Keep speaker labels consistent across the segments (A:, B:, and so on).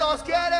A: todos quieren.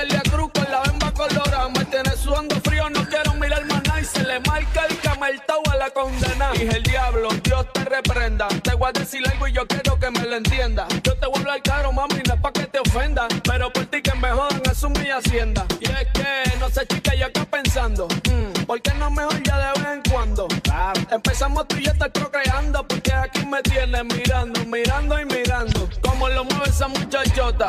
B: Celia Cruz con la bamba colorada. Me tiene sudando frío, no quiero mirar más nada. Y se le marca el camartao a la condena. Dije el diablo, Dios te reprenda. Te voy a decir algo y yo quiero que me lo entienda. Yo te vuelvo al caro, mami, no es pa' que te ofenda. Pero por ti que me jodan, eso es mi hacienda. Y es que, no sé, chica, yo acá pensando. Mm, ¿Por qué no mejor ya de vez en cuando? Empezamos tú y yo estar procreando. Porque aquí me tienes mirando, mirando y mirando. Cómo lo mueve esa muchachota.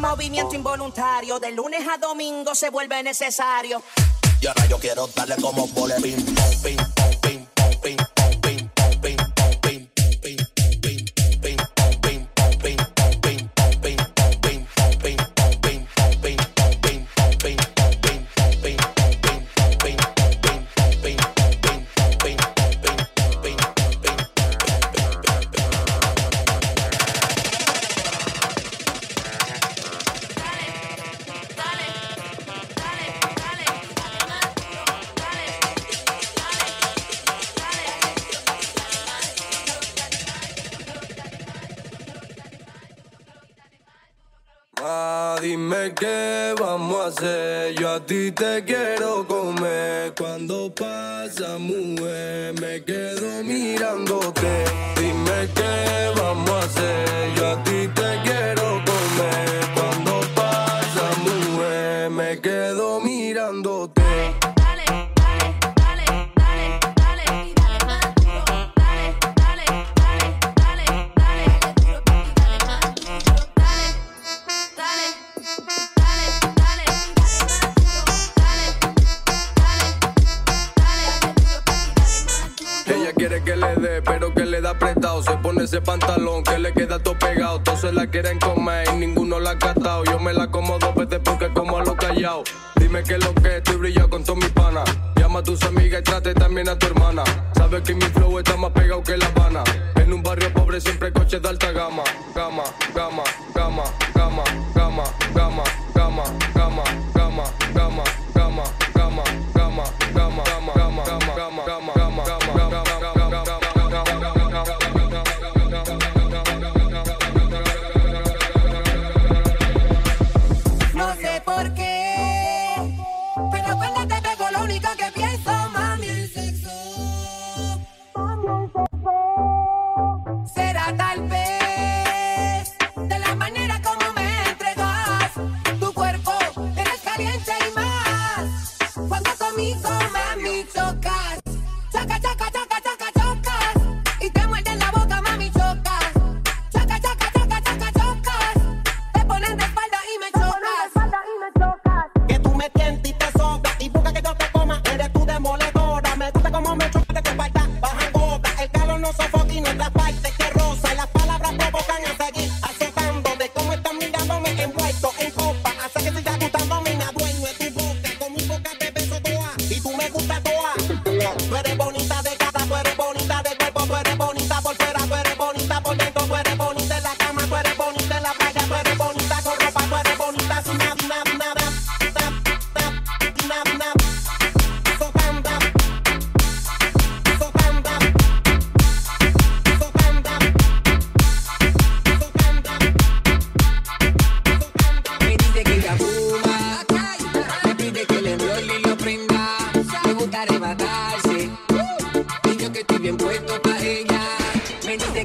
C: movimiento involuntario. De lunes a domingo se vuelve necesario.
D: Y ahora yo quiero darle como mole ping
E: ti te Sabes que mi flow está más pegado que La Habana. En un barrio pobre siempre coches de alta gama, gama, gama.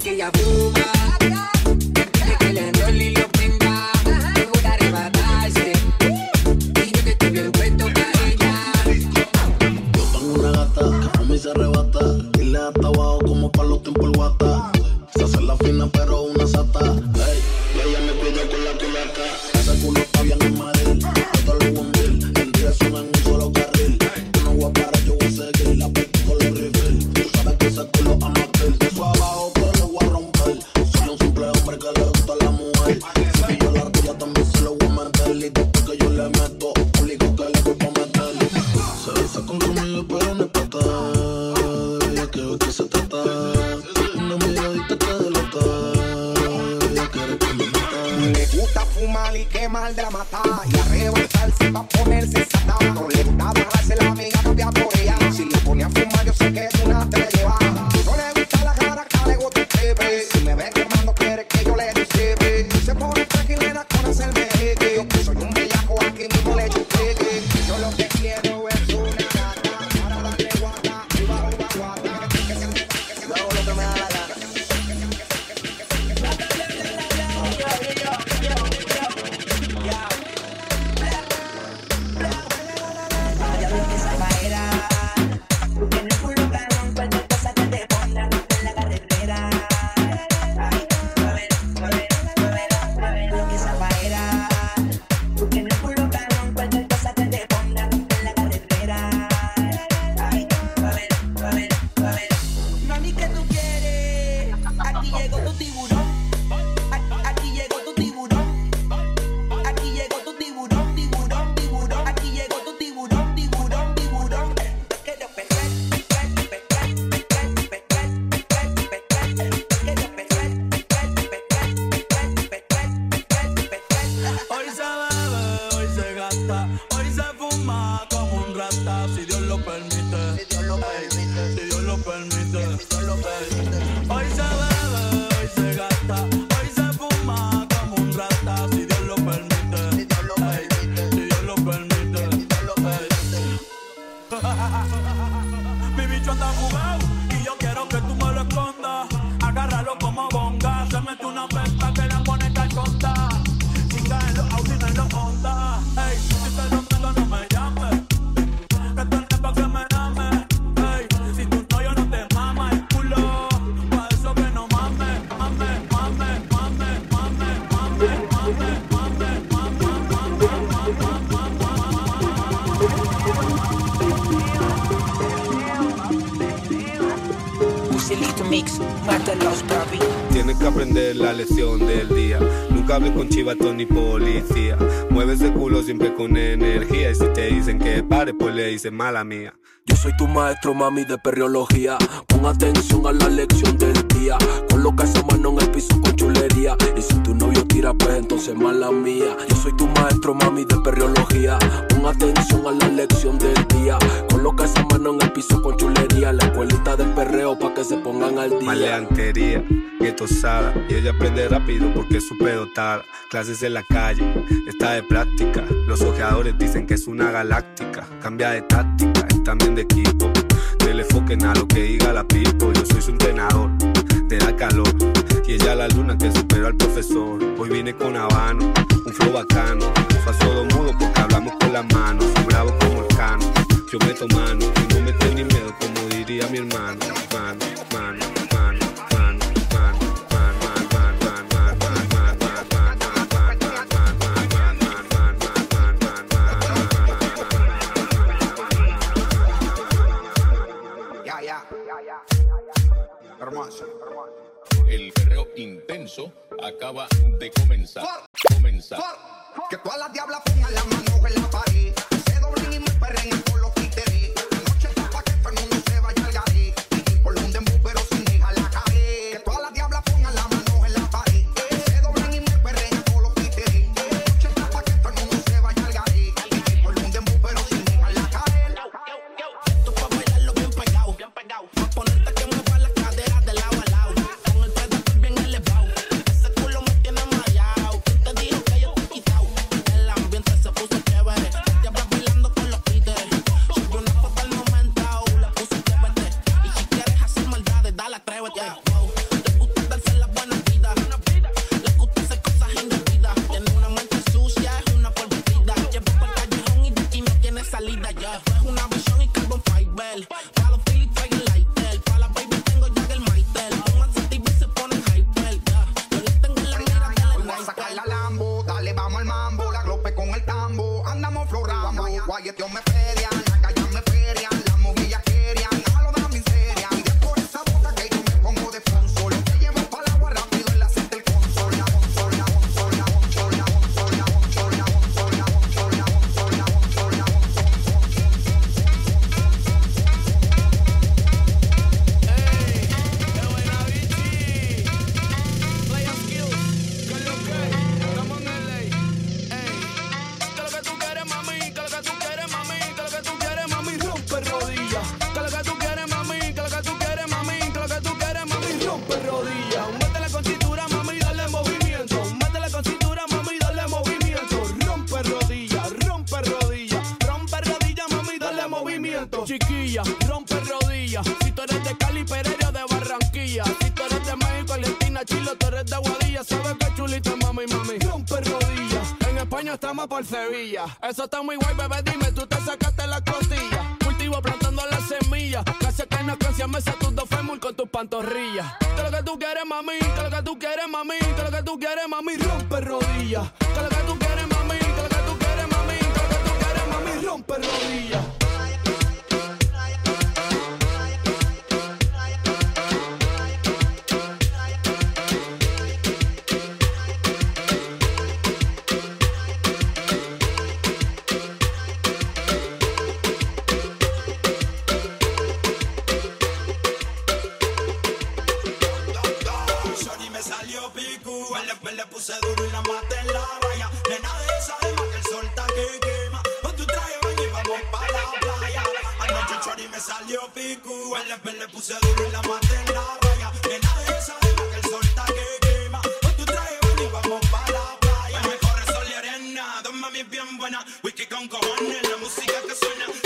C: aquella boca.
F: cable con
G: chivatón y policía. Mueves de culo siempre con energía. Y si te dicen que pare, pues le dice mala mía.
E: Yo soy tu maestro, mami, de perriología. Pon atención a la lección del día. Coloca esa mano en el piso con chulería. Y si tu novio tira, pues entonces mala mía. Yo soy tu maestro, mami, de perriología. Pon atención a la lección del día. Coloca esa mano en el piso con chulería. La escuelita del perreo pa' que se pongan al día.
G: Maleantería, gueto osada. Y ella aprende rápido porque es súper dotada. Clases en la calle, está de práctica. Los ojeadores dicen que es una galáctica. Cambia de táctica, es también de equipo se le foquen a lo que diga la pipo. Yo soy su entrenador, te da calor. Y ella la luna que superó al profesor. Hoy vine con Habano, un flow bacano. Paso todo mudo porque hablamos con las manos. Soy bravo como el cano. Yo meto mano, y no me tengo ni miedo, como diría mi hermano. Mano, mano.
H: El perreo intenso acaba de comenzar. Comenzar.
A: Que todas las diablas pongan la mano en la pared. Se doblen y me perren el
I: color. tope con el
A: tambo, andamos floramos. Guayeteo me feria, la calle me feria. me
J: salió picu,
K: al después le puse duro y la maté en la raya. Que nadie sabe que el sol está que quema. Hoy tú traje bueno y vamos para la playa. Mejor sol y arena, dos mami bien buena, whisky con cojones, la música que suena.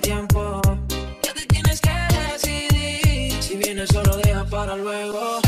L: tiempo. Ya te tienes que decidir. Si vienes solo, deja para luego.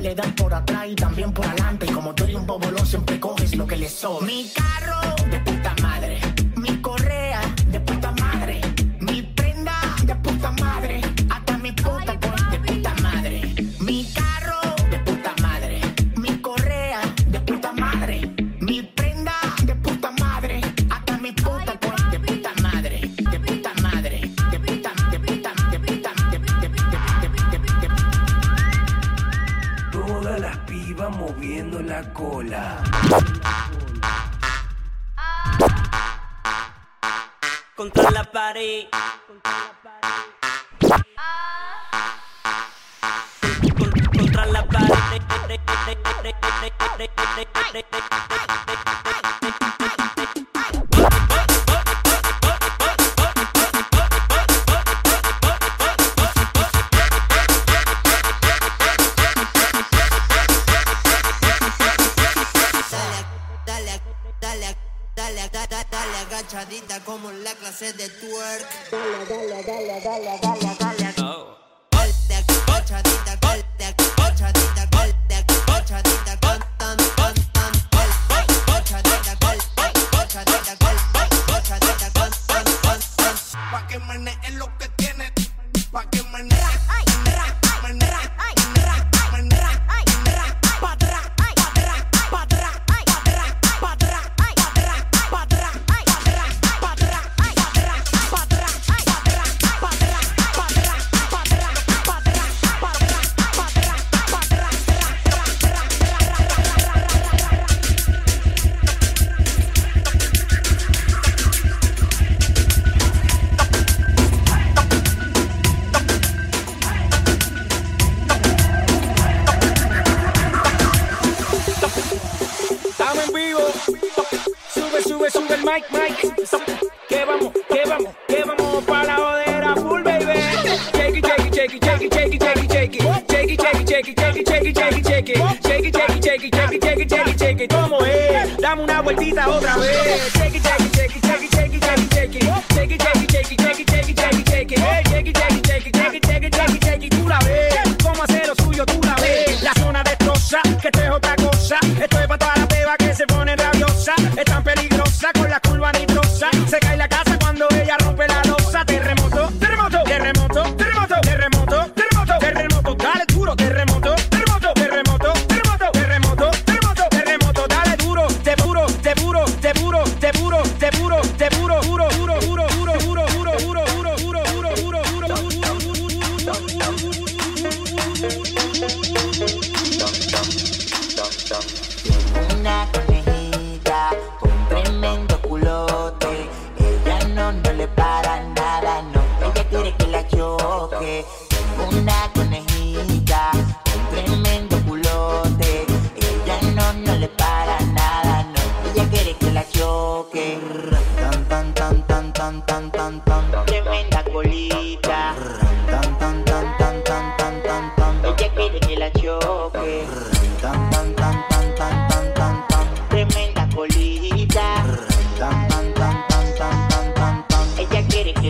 M: le dan por atrás y también por adelante. Y como tú eres un bobolón, siempre coges lo que le sobra. Mi carro de puta madre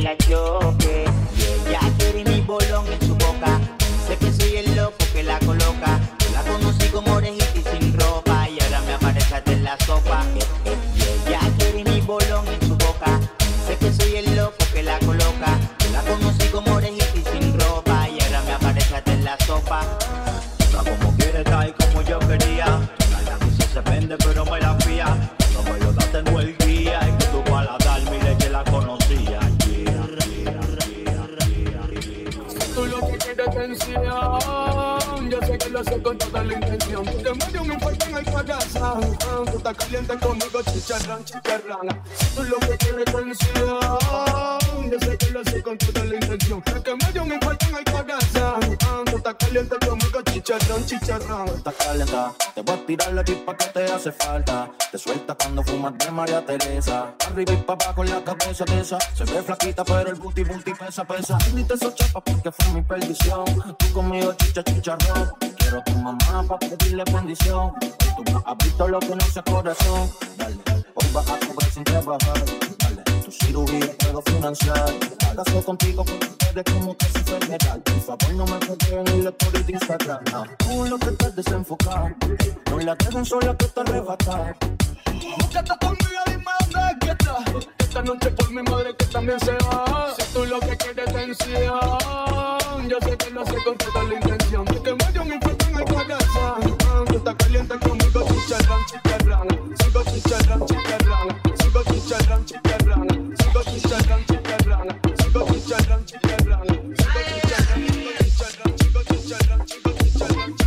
A: like yo.
N: estás
O: calienta. Te voy a tirar la chispa que te hace falta. Te suelta cuando fumas de María Teresa. Arriba y papá con la cabeza tesa. Se ve flaquita, pero el booty booty pesa, pesa. Dite esos chapas porque fue mi perdición. Tú conmigo chicha, chicharrón. Quiero tu mamá para pedirle bendición. Tú no has visto lo que no sé corazón. Dale, bomba a cobrar sin trabajar. Dale, tu cirugía puedo financiar. Caso contigo porque eres como que si fuera Por favor no me peguen en la story de Instagram. No. Tú lo que estás desenfocado. No la dejen sola que te arrebatar.
K: Muchacha conmigo, dime dónde que estás. Esta noche por mi madre que también se va. Si tú lo que quieres tensión, yo sé que lo sé con toda la intención. chicharrón, chicharrón, sigo chicharrón, chicharrón, sigo chicharrón, chicharrón, sigo chicharrón, chicharrón, sigo chicharrón, chicharrón, sigo chicharrón, chicharrón, sigo chicharrón, chicharrón,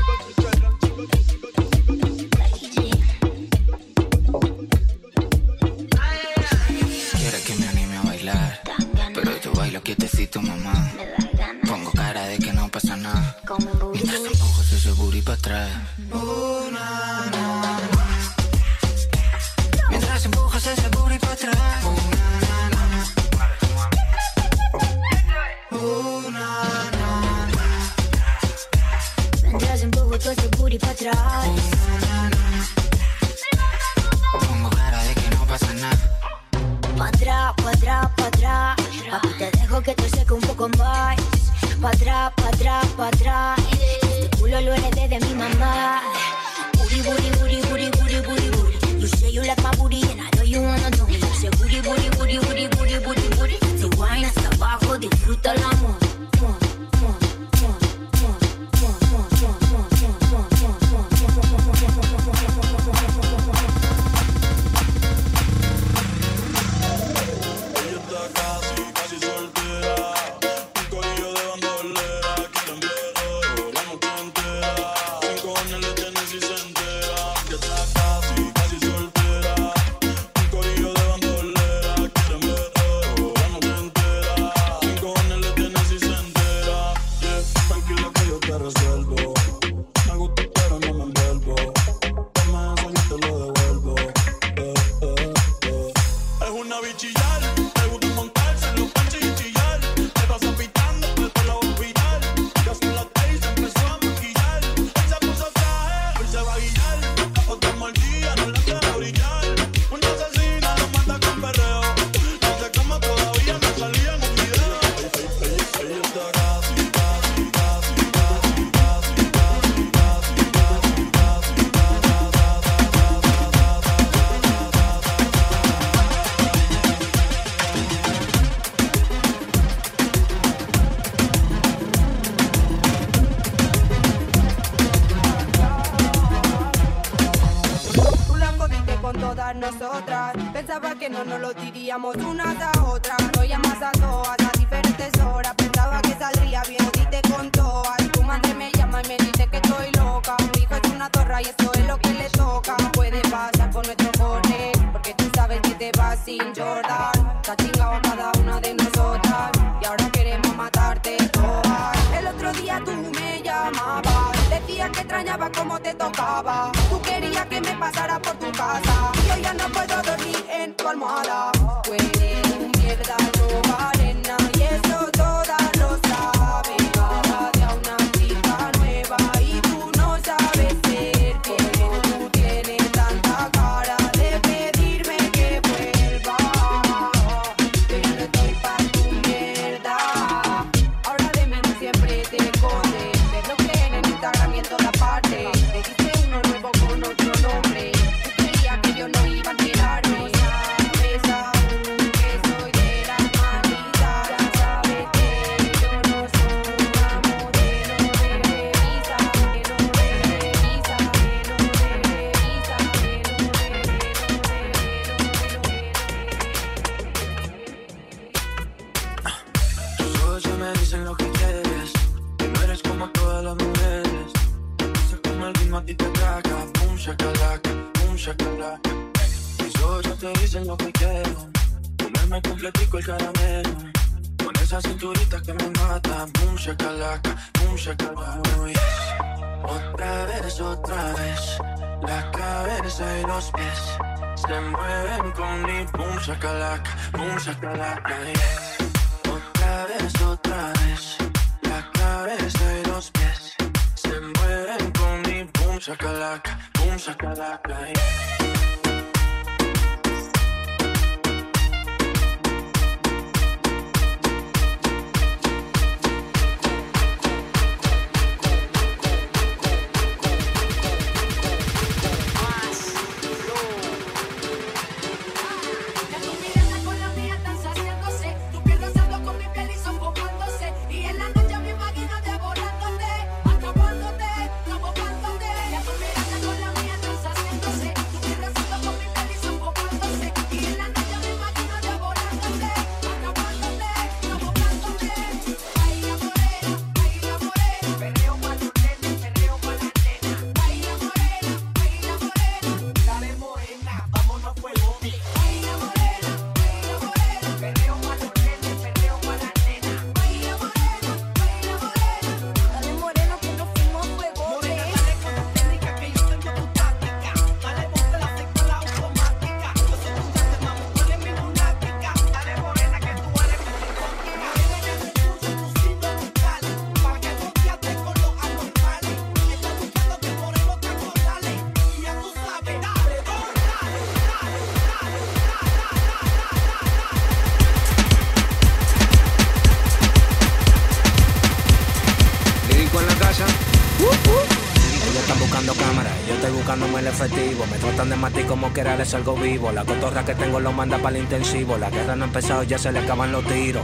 P: salgo vivo. La cotorra que tengo lo manda para el intensivo. La guerra no ha empezado, ya se le acaban los tiros.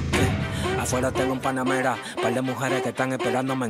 P: Afuera tengo un panamera, par de mujeres que están esperándome.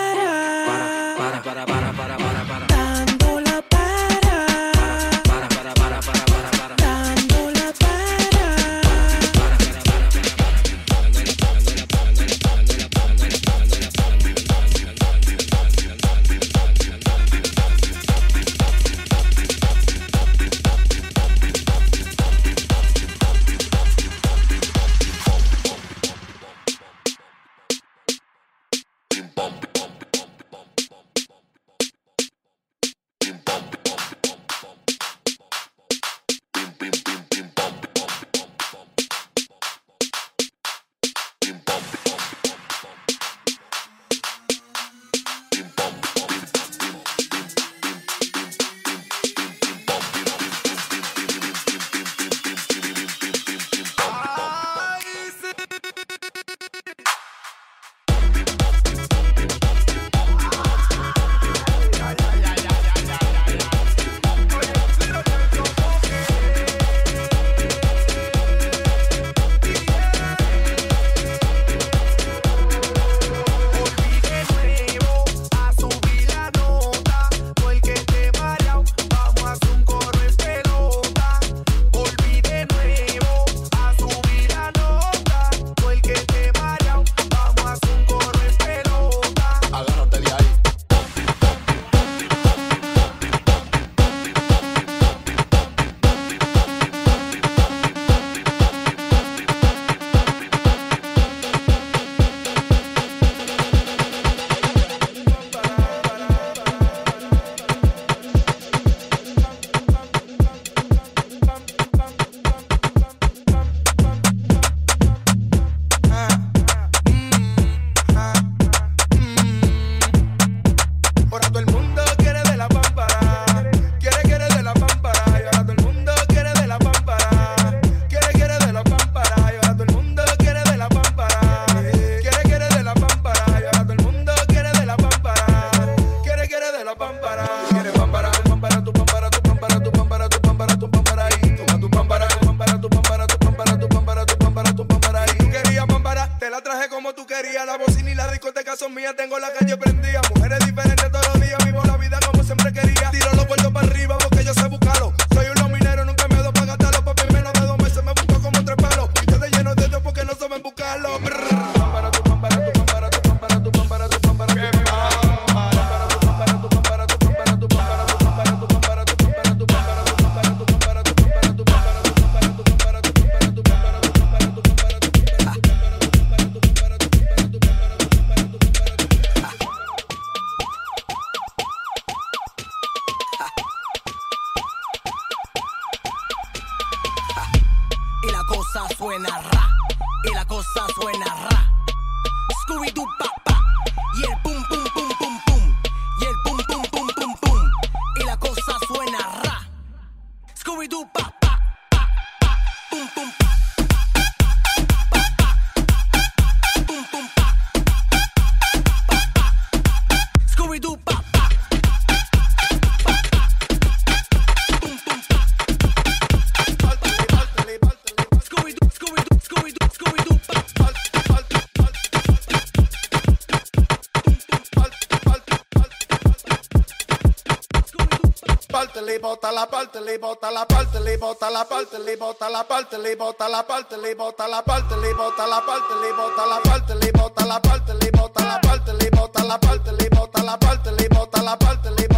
H: parte, le bota la parte, le bota la parte, le bota la parte, le bota la parte, le bota la parte, le bota la parte, le bota la parte, le bota la parte, le bota la parte, le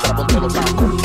Q: Trouble todo el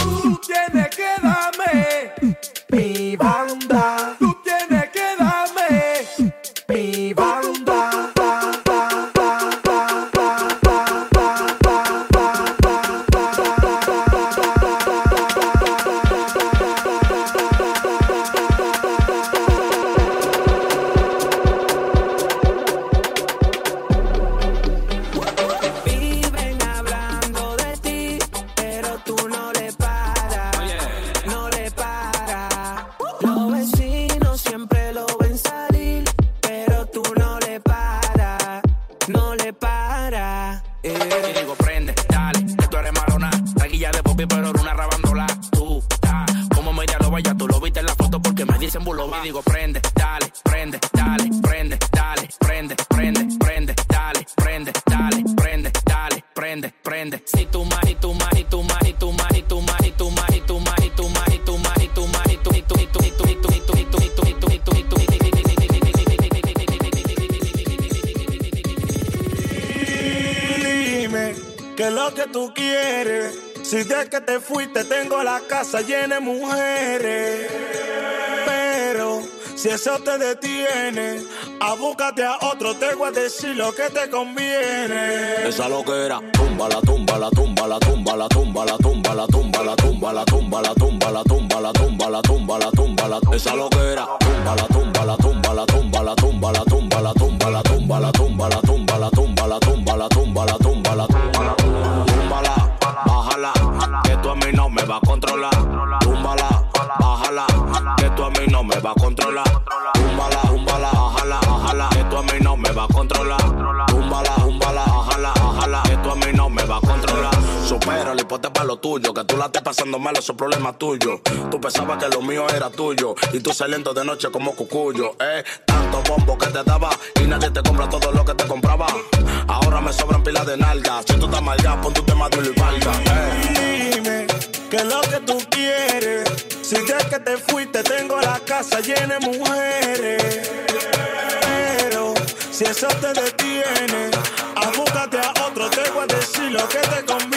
R: eso te detiene. Abúcate a otro, te voy a decir lo que te conviene.
S: Esa loquera, tumba la tumba, la tumba, la tumba, la tumba, la tumba, la tumba, la tumba, la tumba, la tumba, la tumba, la tumba, la tumba, la tumba, la tumba, esa loquera, tumba la tumba, la tumba, la tumba, la tumba, la tumba, la tumba, la tumba, la tumba, la tumba, la tumba, la tumba, la tumba, la tumba, la tumba, la tumba, bájala, que tú a mí no me va a controlar, túmbala túmbala, bájala, bájala, que tú a mí no me va a controlar. Túmbala, túmbala, bájala, bájala, que tú a mí no me va a controlar. Supera el hipote para lo tuyo, que tú la estés pasando mal, eso es problema tuyo. Tú pensabas que lo mío era tuyo, y tú saliendo de noche como cucuyo, eh. Tanto bombo que te daba, y nadie te compra todo lo que te compraba. Ahora me sobran pilas de nalgas, si tú estás mal ya, pon tu tema de y valga, eh.
T: Dime qué es lo que tú quieres. Si desde que te fuiste tengo la casa llena de mujeres. Pero si eso te detiene, abúcate a otro, te voy a decir lo que te conviene.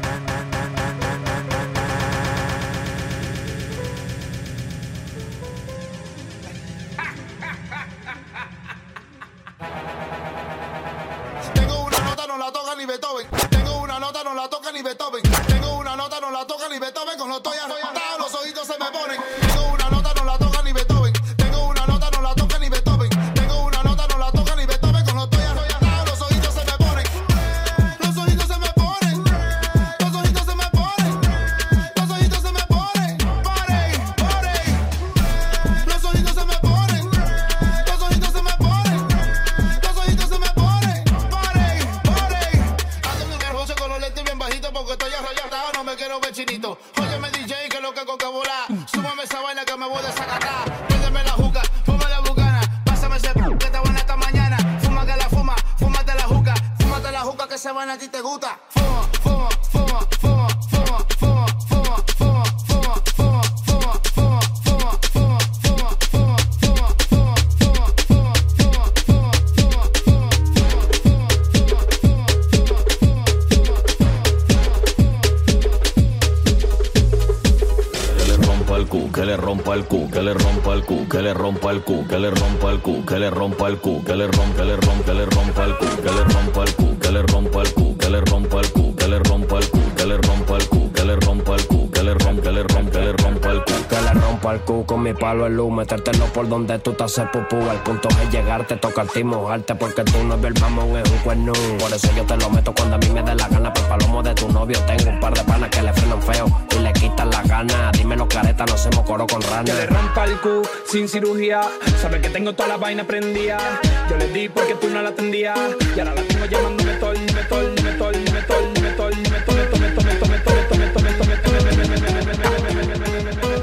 U: ni Beethoven. Tengo una nota, no la toca ni Beethoven. Tengo una nota, no la toca ni Beethoven. Con los que
S: le rompa el cu, que le rompa, que le rompa, que le rompa el cu, que le rompa el cu,
P: mi palo el luz, metértelo por donde tú te haces pupú. El punto es llegarte, tocarte y mojarte, porque tú no el mamón, es un cuerno. Por eso yo te lo meto cuando a mí me dé la gana. Por palomo de tu novio tengo un par de panas que le frenan feo y le quitan la gana. Dímelo careta, no hacemos coro con rana.
A: Que le rompa el cu sin cirugía. Sabe que tengo toda la vaina prendida. Yo le di porque tú no la atendías. Y ahora la tengo llamándome tol, me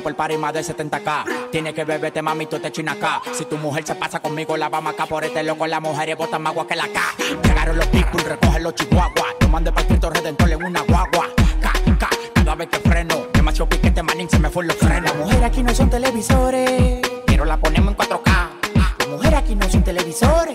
V: Por party más de 70k. Tienes que beberte, mami, tú te china acá. Si tu mujer se pasa conmigo, la vamos acá por este loco. Las mujeres botan más agua que la K. Llegaron los people, recogen los chihuahuas. Yo mandé para el Cristo Redentor en una guagua. Ca, ca, cada vez que freno. Demasiado piquete, manín, se me fue los frenos.
W: Las mujeres aquí no son televisores.
V: Pero la ponemos en 4K.
W: Las mujeres aquí no son televisores.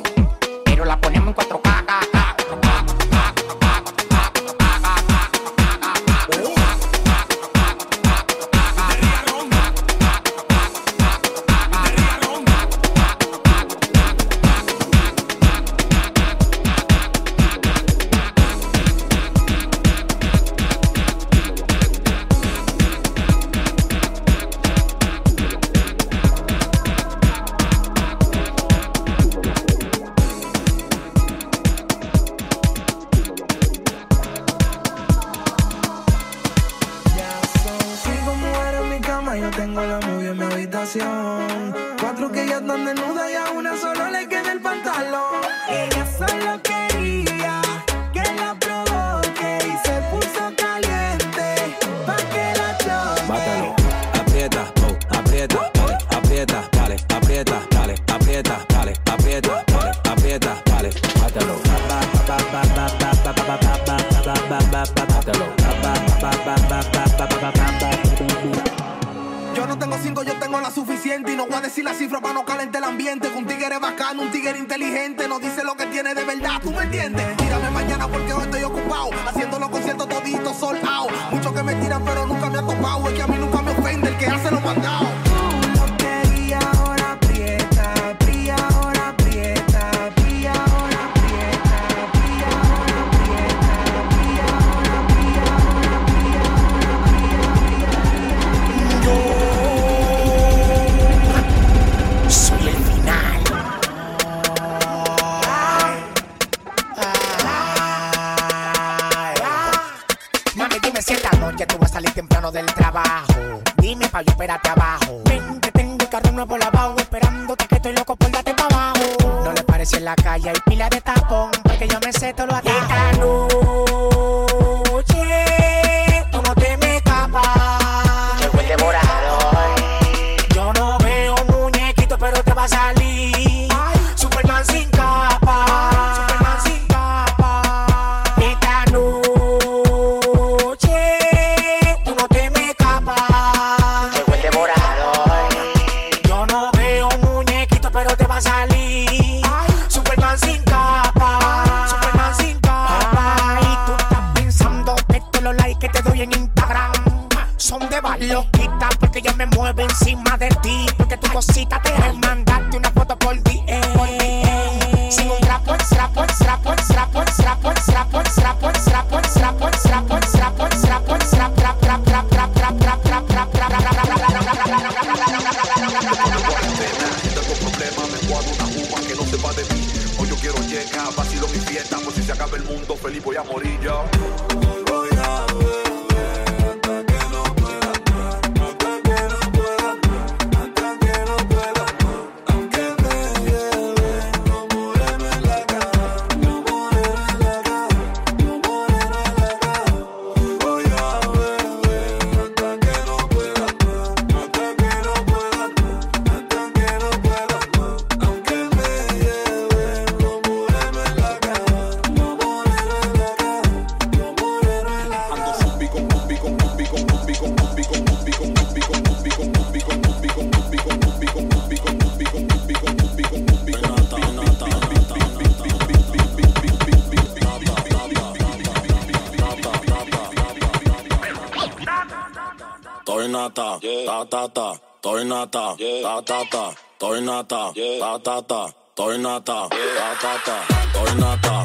U: nata, ta ta ta,
S: estoy
U: nata, ta ta ta,
S: estoy nata.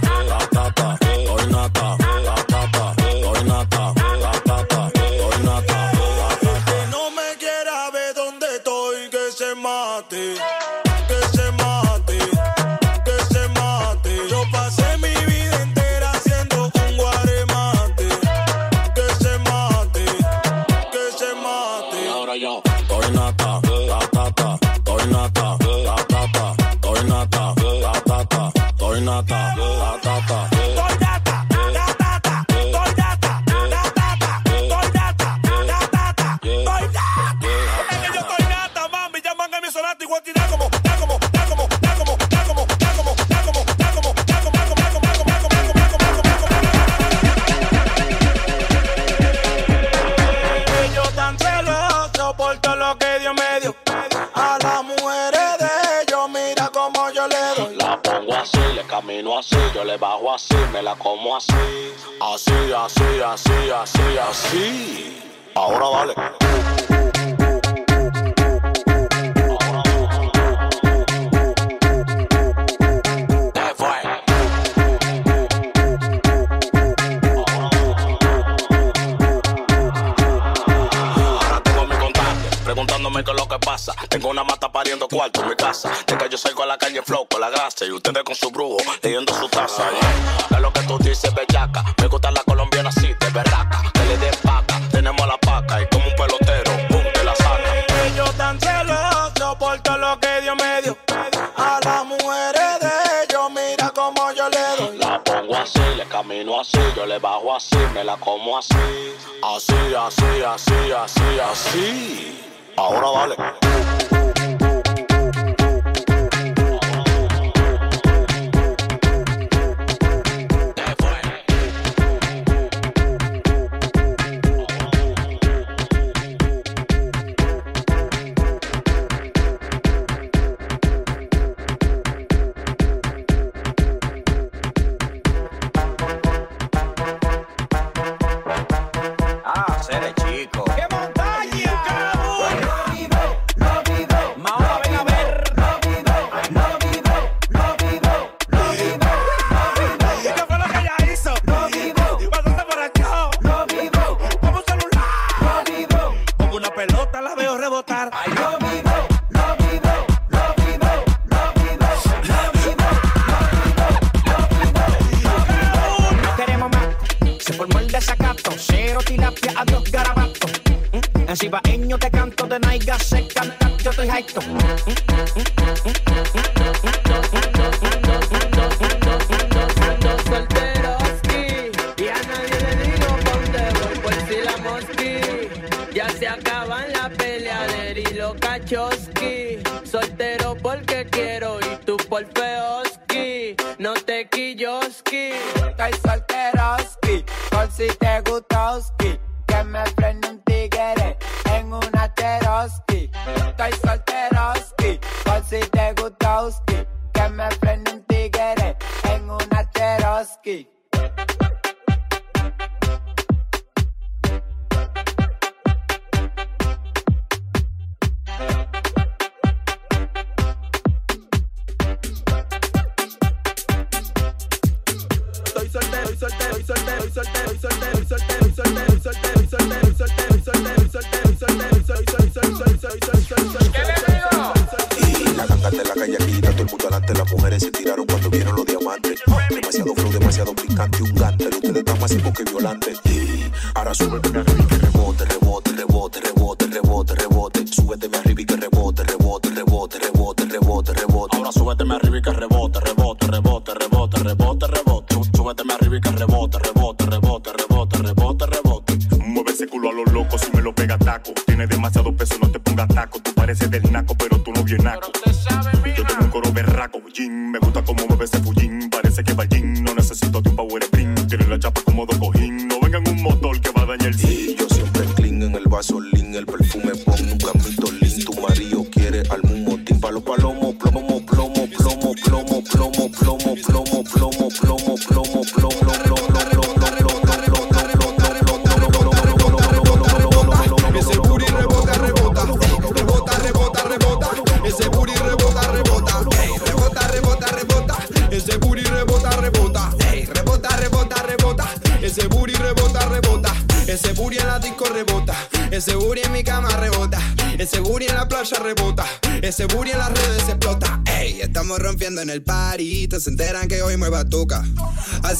U: así, así, así, así, así. Ahora vale.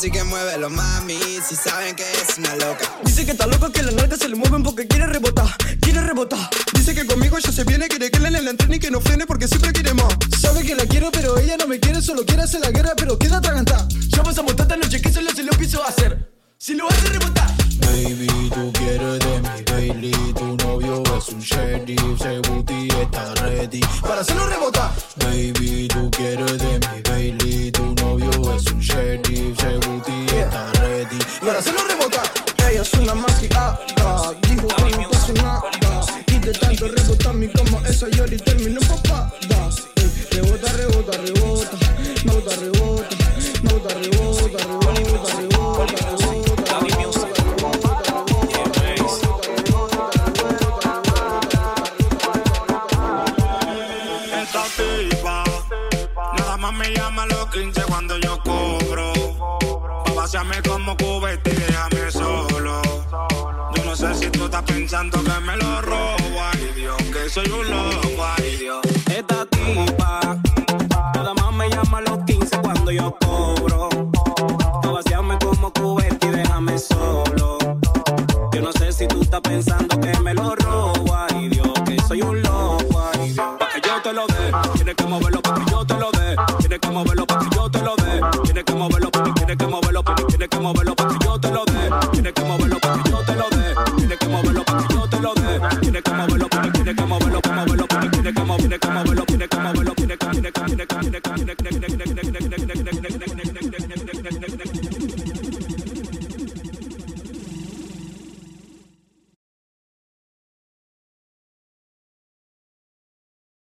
U: así que
X: muévelo, mami. Si saben que es una loca.
B: Dice que está loca, que las nalgas se le mueven porque quiere rebotar, quiere rebotar.
X: Dice que conmigo ya se viene, quiere que le en el entrena y que no frene porque siempre quiere más.
B: Sabe que la quiero, pero ella no me quiere, solo quiere hacer la guerra, pero queda atragantada. Ya pasamos tanta noche que solo se lo pienso hacer. Si lo hace rebotar.
Y: Baby, tú quieres de mi Bailey, tu novio es un sheriff, se booty está ready
B: para hacerlo rebotar.